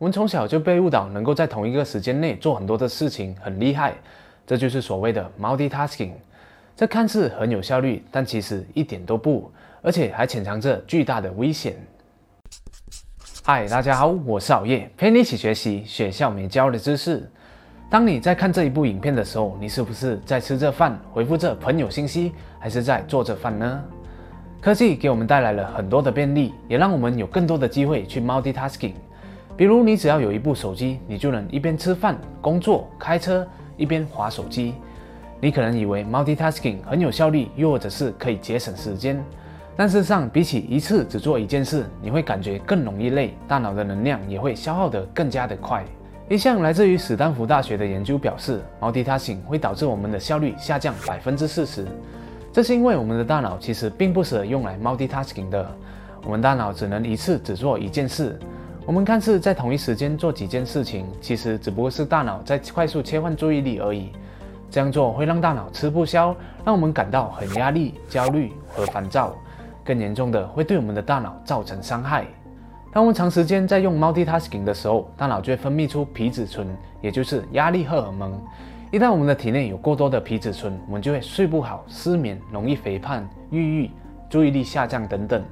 我们从小就被误导，能够在同一个时间内做很多的事情，很厉害。这就是所谓的 multitasking。这看似很有效率，但其实一点都不，而且还潜藏着巨大的危险。嗨，大家好，我是熬夜，陪你一起学习学校没教的知识。当你在看这一部影片的时候，你是不是在吃着饭，回复着朋友信息，还是在做着饭呢？科技给我们带来了很多的便利，也让我们有更多的机会去 multitasking。比如，你只要有一部手机，你就能一边吃饭、工作、开车，一边划手机。你可能以为 multitasking 很有效率，又或者是可以节省时间，但事实上，比起一次只做一件事，你会感觉更容易累，大脑的能量也会消耗得更加的快。一项来自于史丹福大学的研究表示，multitasking 会导致我们的效率下降百分之四十。这是因为我们的大脑其实并不适合用来 multitasking 的，我们大脑只能一次只做一件事。我们看似在同一时间做几件事情，其实只不过是大脑在快速切换注意力而已。这样做会让大脑吃不消，让我们感到很压力、焦虑和烦躁。更严重的，会对我们的大脑造成伤害。当我们长时间在用 multitasking 的时候，大脑就会分泌出皮质醇，也就是压力荷尔蒙。一旦我们的体内有过多的皮质醇，我们就会睡不好、失眠、容易肥胖、抑郁、注意力下降等等。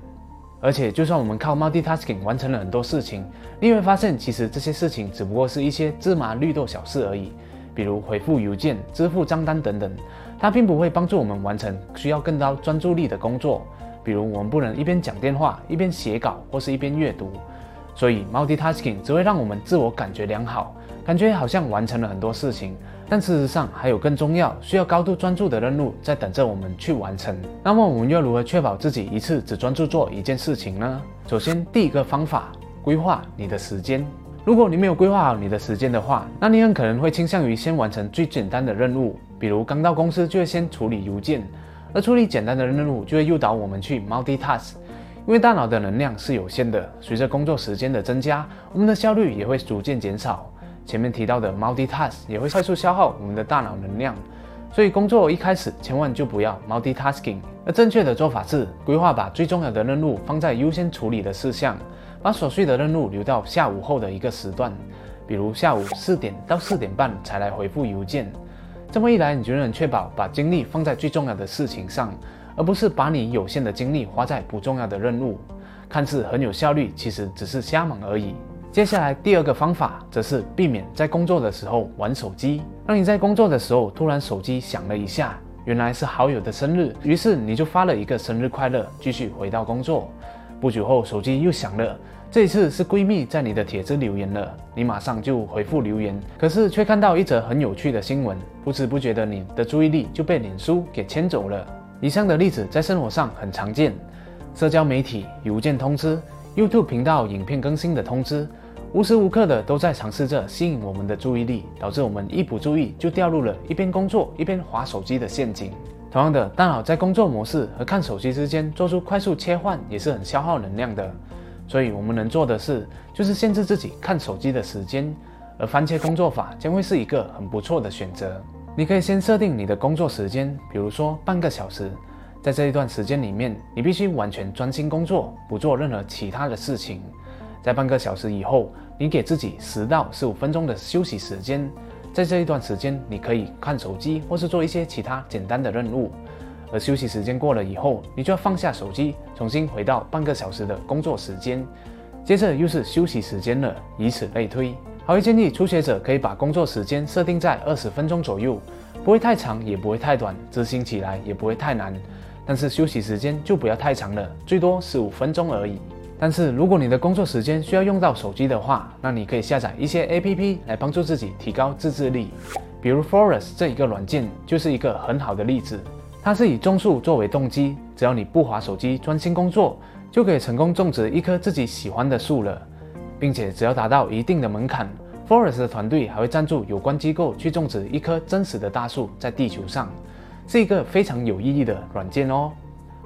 而且，就算我们靠 multitasking 完成了很多事情，你会发现，其实这些事情只不过是一些芝麻绿豆小事而已，比如回复邮件、支付账单等等。它并不会帮助我们完成需要更高专注力的工作，比如我们不能一边讲电话一边写稿，或是一边阅读。所以，multitasking 只会让我们自我感觉良好，感觉好像完成了很多事情。但事实上，还有更重要、需要高度专注的任务在等着我们去完成。那么，我们又如何确保自己一次只专注做一件事情呢？首先，第一个方法，规划你的时间。如果你没有规划好你的时间的话，那你很可能会倾向于先完成最简单的任务，比如刚到公司就会先处理邮件，而处理简单的任务就会诱导我们去 multitask。因为大脑的能量是有限的，随着工作时间的增加，我们的效率也会逐渐减少。前面提到的 multitask 也会快速消耗我们的大脑能量，所以工作一开始千万就不要 multitasking。而正确的做法是规划，把最重要的任务放在优先处理的事项，把琐碎的任务留到下午后的一个时段，比如下午四点到四点半才来回复邮件。这么一来，你就能确保把精力放在最重要的事情上，而不是把你有限的精力花在不重要的任务。看似很有效率，其实只是瞎忙而已。接下来第二个方法，则是避免在工作的时候玩手机。让你在工作的时候，突然手机响了一下，原来是好友的生日，于是你就发了一个生日快乐，继续回到工作。不久后，手机又响了，这一次是闺蜜在你的帖子留言了，你马上就回复留言，可是却看到一则很有趣的新闻，不知不觉的你的注意力就被脸书给牵走了。以上的例子在生活上很常见，社交媒体、邮件通知。YouTube 频道影片更新的通知，无时无刻的都在尝试着吸引我们的注意力，导致我们一不注意就掉入了一边工作一边划手机的陷阱。同样的，大脑在工作模式和看手机之间做出快速切换，也是很消耗能量的。所以，我们能做的事就是限制自己看手机的时间，而番茄工作法将会是一个很不错的选择。你可以先设定你的工作时间，比如说半个小时。在这一段时间里面，你必须完全专心工作，不做任何其他的事情。在半个小时以后，你给自己十到十五分钟的休息时间。在这一段时间，你可以看手机或是做一些其他简单的任务。而休息时间过了以后，你就要放下手机，重新回到半个小时的工作时间。接着又是休息时间了，以此类推。好，建议初学者可以把工作时间设定在二十分钟左右，不会太长，也不会太短，执行起来也不会太难。但是休息时间就不要太长了，最多十五分钟而已。但是如果你的工作时间需要用到手机的话，那你可以下载一些 APP 来帮助自己提高自制力。比如 Forest 这一个软件就是一个很好的例子。它是以种树作为动机，只要你不划手机，专心工作，就可以成功种植一棵自己喜欢的树了。并且只要达到一定的门槛，Forest 的团队还会赞助有关机构去种植一棵真实的大树在地球上。是一个非常有意义的软件哦。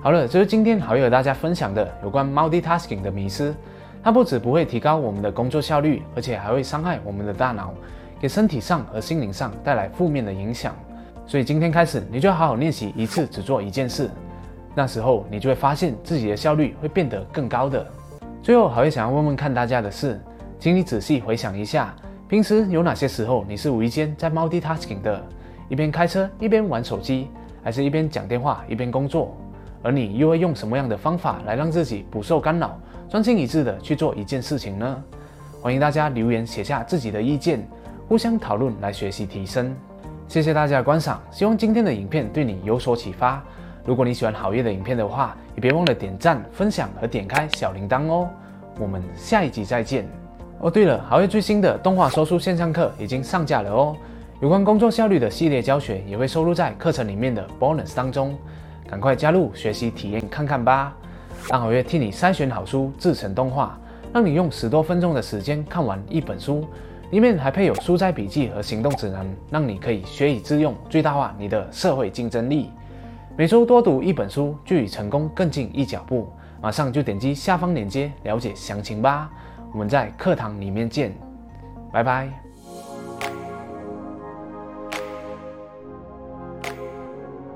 好了，这是今天好友和大家分享的有关 multitasking 的迷思。它不止不会提高我们的工作效率，而且还会伤害我们的大脑，给身体上和心灵上带来负面的影响。所以今天开始，你就要好好练习一次只做一件事。那时候你就会发现自己的效率会变得更高的。最后，好友想要问问看大家的是，请你仔细回想一下，平时有哪些时候你是无意间在 multitasking 的？一边开车一边玩手机，还是一边讲电话一边工作？而你又会用什么样的方法来让自己不受干扰，专心一致的去做一件事情呢？欢迎大家留言写下自己的意见，互相讨论来学习提升。谢谢大家的观赏，希望今天的影片对你有所启发。如果你喜欢好业的影片的话，也别忘了点赞、分享和点开小铃铛哦。我们下一集再见。哦，对了，好业最新的动画说书线上课已经上架了哦。有关工作效率的系列教学也会收录在课程里面的 bonus 当中，赶快加入学习体验看看吧！让好月替你筛选好书，制成动画，让你用十多分钟的时间看完一本书，里面还配有书斋笔记和行动指南，让你可以学以致用，最大化你的社会竞争力。每周多读一本书，就与成功更进一脚步。马上就点击下方链接了解详情吧！我们在课堂里面见，拜拜。